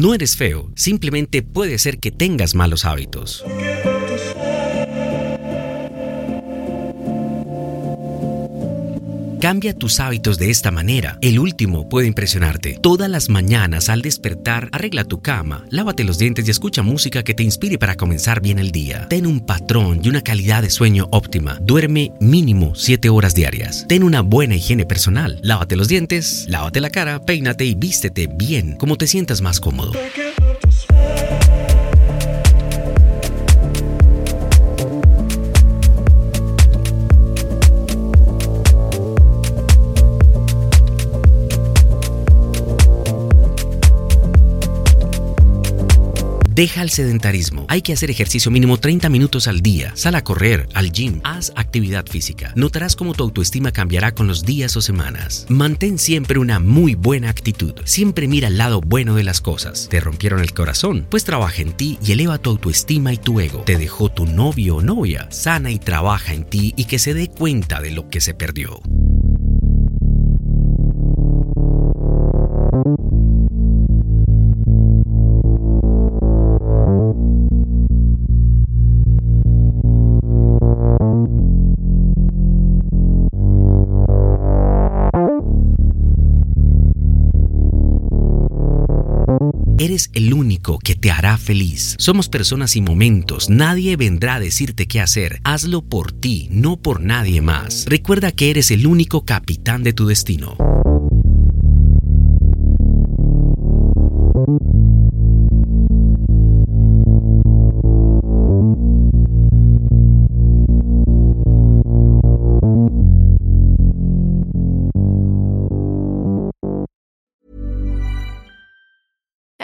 No eres feo, simplemente puede ser que tengas malos hábitos. Cambia tus hábitos de esta manera. El último puede impresionarte. Todas las mañanas al despertar, arregla tu cama, lávate los dientes y escucha música que te inspire para comenzar bien el día. Ten un patrón y una calidad de sueño óptima. Duerme mínimo 7 horas diarias. Ten una buena higiene personal. Lávate los dientes, lávate la cara, peínate y vístete bien, como te sientas más cómodo. Deja el sedentarismo. Hay que hacer ejercicio mínimo 30 minutos al día. Sal a correr, al gym, haz actividad física. Notarás cómo tu autoestima cambiará con los días o semanas. Mantén siempre una muy buena actitud. Siempre mira el lado bueno de las cosas. ¿Te rompieron el corazón? Pues trabaja en ti y eleva tu autoestima y tu ego. ¿Te dejó tu novio o novia? Sana y trabaja en ti y que se dé cuenta de lo que se perdió. Eres el único que te hará feliz. Somos personas y momentos. Nadie vendrá a decirte qué hacer. Hazlo por ti, no por nadie más. Recuerda que eres el único capitán de tu destino.